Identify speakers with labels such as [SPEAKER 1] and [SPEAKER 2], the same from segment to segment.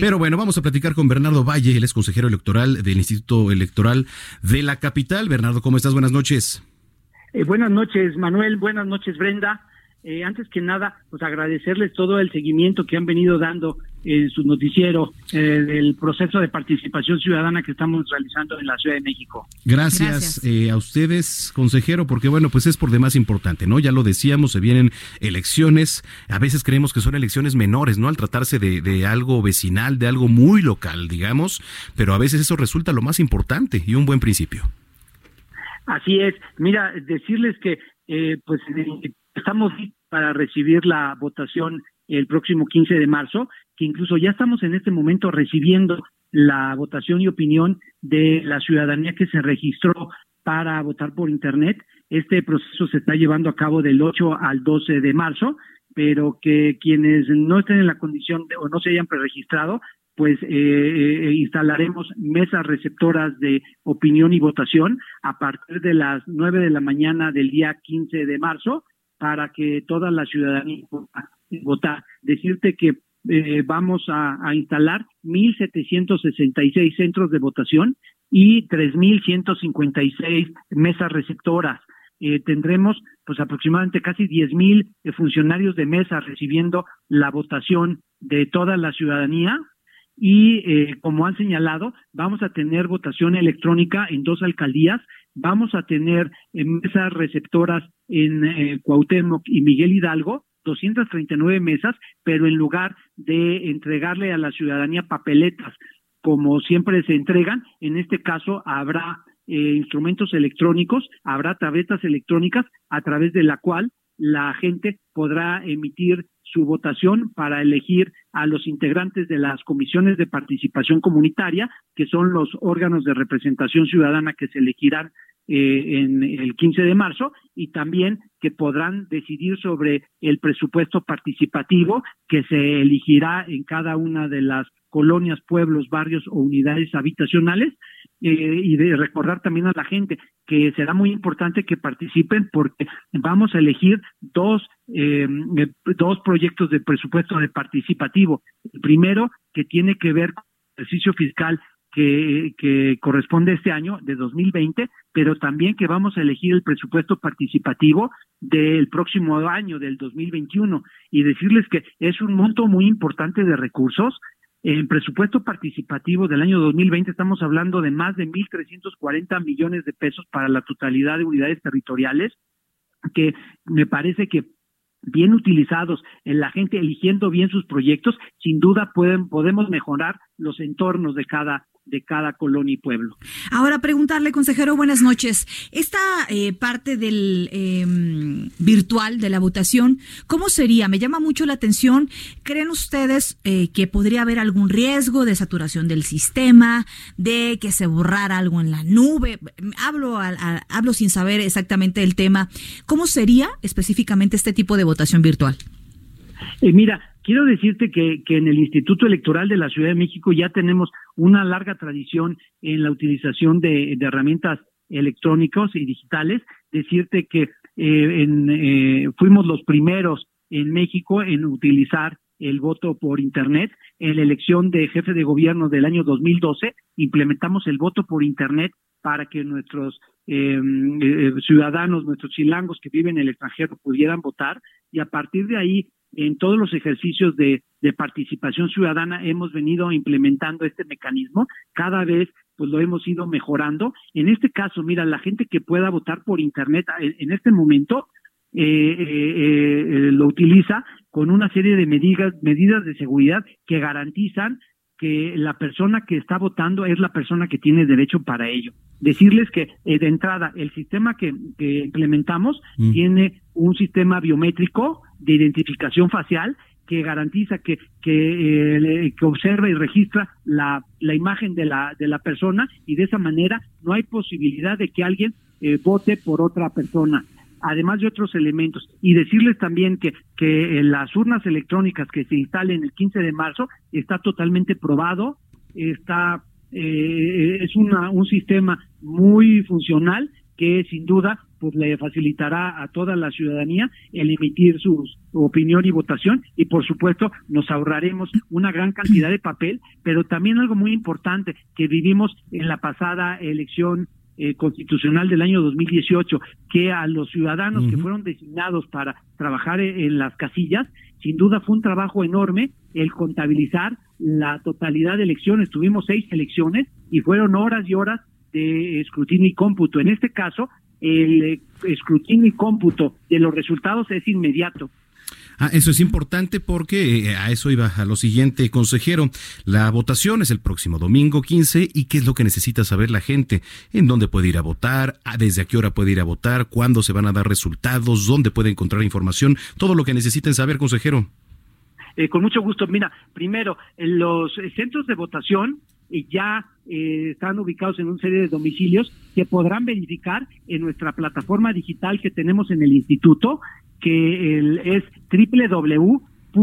[SPEAKER 1] Pero bueno, vamos a platicar con Bernardo Valle, él es consejero electoral del Instituto Electoral de la Capital. Bernardo, ¿cómo estás? Buenas noches.
[SPEAKER 2] Eh, buenas noches, Manuel. Buenas noches, Brenda. Eh, antes que nada, pues agradecerles todo el seguimiento que han venido dando en su noticiero eh, del proceso de participación ciudadana que estamos realizando en la Ciudad de México.
[SPEAKER 1] Gracias, a ustedes, consejero, porque bueno, pues es por demás importante, ¿no? Ya lo decíamos, se vienen elecciones, a veces creemos que son elecciones menores, ¿no? Al tratarse de, de algo vecinal, de algo muy local, digamos, pero a veces eso resulta lo más importante y un buen principio.
[SPEAKER 2] Así es. Mira, decirles que eh, pues estamos para recibir la votación el próximo 15 de marzo, incluso ya estamos en este momento recibiendo la votación y opinión de la ciudadanía que se registró para votar por Internet. Este proceso se está llevando a cabo del 8 al 12 de marzo, pero que quienes no estén en la condición o no se hayan preregistrado pues eh, eh, instalaremos mesas receptoras de opinión y votación a partir de las nueve de la mañana del día 15 de marzo para que toda la ciudadanía pueda votar. Decirte que eh, vamos a, a instalar 1.766 centros de votación y 3.156 mesas receptoras. Eh, tendremos pues aproximadamente casi 10.000 funcionarios de mesa recibiendo la votación de toda la ciudadanía y eh, como han señalado, vamos a tener votación electrónica en dos alcaldías, vamos a tener eh, mesas receptoras en eh, Cuauhtémoc y Miguel Hidalgo, 239 mesas, pero en lugar de entregarle a la ciudadanía papeletas como siempre se entregan, en este caso habrá eh, instrumentos electrónicos, habrá tabletas electrónicas a través de la cual la gente podrá emitir su votación para elegir a los integrantes de las comisiones de participación comunitaria, que son los órganos de representación ciudadana que se elegirán eh, en el 15 de marzo y también que podrán decidir sobre el presupuesto participativo que se elegirá en cada una de las colonias, pueblos, barrios o unidades habitacionales eh, y de recordar también a la gente que será muy importante que participen porque vamos a elegir dos eh, dos proyectos de presupuesto de participativo. El primero que tiene que ver con el ejercicio fiscal que, que corresponde este año de 2020, pero también que vamos a elegir el presupuesto participativo del próximo año, del 2021, y decirles que es un monto muy importante de recursos. En presupuesto participativo del año 2020 estamos hablando de más de 1.340 millones de pesos para la totalidad de unidades territoriales, que me parece que bien utilizados, en la gente eligiendo bien sus proyectos, sin duda pueden, podemos mejorar los entornos de cada de cada colonia y pueblo.
[SPEAKER 3] Ahora preguntarle, consejero, buenas noches. Esta eh, parte del em, virtual de la votación, ¿cómo sería? Me llama mucho la atención. ¿Creen ustedes eh, que podría haber algún riesgo de saturación del sistema, de que se borrara algo en la nube? Hablo, hablo sin saber exactamente el tema. ¿Cómo sería específicamente este tipo de votación virtual?
[SPEAKER 2] Eh, mira, quiero decirte que, en el Instituto Electoral de la Ciudad de México ya tenemos una larga tradición en la utilización de, herramientas electrónicas y digitales. Decirte que eh, en, eh, fuimos los primeros en México en utilizar el voto por Internet. En la elección de jefe de gobierno del año 2012 implementamos el voto por Internet para que nuestros em, eh, ciudadanos, nuestros chilangos que viven en el extranjero pudieran votar y a partir de ahí en todos los ejercicios de, participación ciudadana hemos venido implementando este mecanismo. Cada vez pues lo hemos ido mejorando. En este caso, mira, la gente que pueda votar por Internet en, este momento eh, eh, eh, lo utiliza con una serie de medidas, medidas de seguridad que garantizan que la persona que está votando es la persona que tiene derecho para ello. Decirles que de entrada el sistema que, implementamos mm. tiene un sistema biométrico de identificación facial que garantiza que que, eh, que observa y registra la, la imagen de la de la persona y de esa manera no hay posibilidad de que alguien eh, vote por otra persona además de otros elementos. Y decirles también que, que eh, las urnas electrónicas que se instalen el 15 de marzo está totalmente probado, está eh, es una, un sistema muy funcional que sin duda pues le facilitará a toda la ciudadanía el emitir su opinión y votación y por supuesto nos ahorraremos una gran cantidad de papel, pero también algo muy importante que vivimos en la pasada elección eh, constitucional del año 2018, que a los ciudadanos que fueron designados para trabajar e, en, las casillas, sin duda fue un trabajo enorme el contabilizar la totalidad de elecciones. Tuvimos seis elecciones y fueron horas y horas de escrutinio y cómputo. En este caso, el eh, escrutinio y cómputo de los resultados es inmediato.
[SPEAKER 1] Ah, eso es importante porque eh, a eso iba a lo siguiente, consejero. La votación es el próximo domingo 15 y qué es lo que necesita saber la gente, en dónde puede ir a votar, desde a qué hora puede ir a votar, cuándo se van a dar resultados, dónde puede encontrar información, todo lo que necesiten saber, consejero.
[SPEAKER 2] Eh, con mucho gusto. Mira, primero, en los centros de votación eh, ya están ubicados en una serie de domicilios que podrán verificar en nuestra plataforma digital que tenemos en el instituto que el, es www.ism.mx.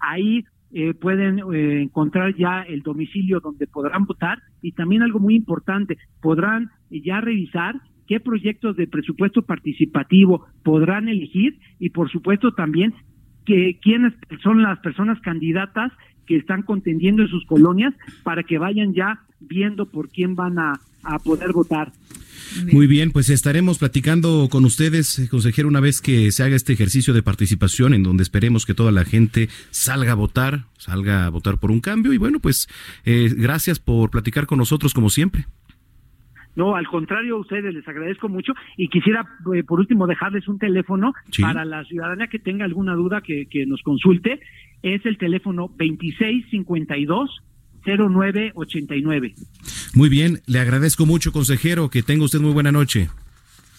[SPEAKER 2] Ahí eh, pueden eh, encontrar ya el domicilio donde podrán votar y también algo muy importante, podrán ya revisar qué proyectos de presupuesto participativo podrán elegir y por supuesto también que quiénes son las personas candidatas que están contendiendo en sus colonias para que vayan ya viendo por quién van a, a poder votar.
[SPEAKER 1] Muy bien, pues estaremos platicando con ustedes, eh, consejero, una vez que se haga este ejercicio de participación en donde esperemos que toda la gente salga a votar, salga a votar por un cambio. Y bueno, pues eh, gracias por platicar con nosotros como siempre.
[SPEAKER 2] No, al contrario, a ustedes les agradezco mucho y quisiera, eh, por último, dejarles un teléfono para la ciudadana que tenga alguna duda que, que nos consulte. Es el teléfono 2652 0989.
[SPEAKER 1] Muy bien, le agradezco mucho, consejero, que tenga usted muy buena noche.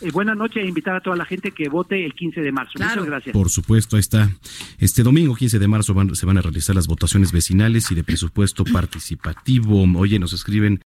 [SPEAKER 2] Eh, buena noche e invitar a toda la gente que vote el 15 de marzo. Muchas gracias.
[SPEAKER 1] Por supuesto, ahí está. Este domingo 15 de marzo se van a realizar las votaciones vecinales y de presupuesto participativo. Oye, nos escriben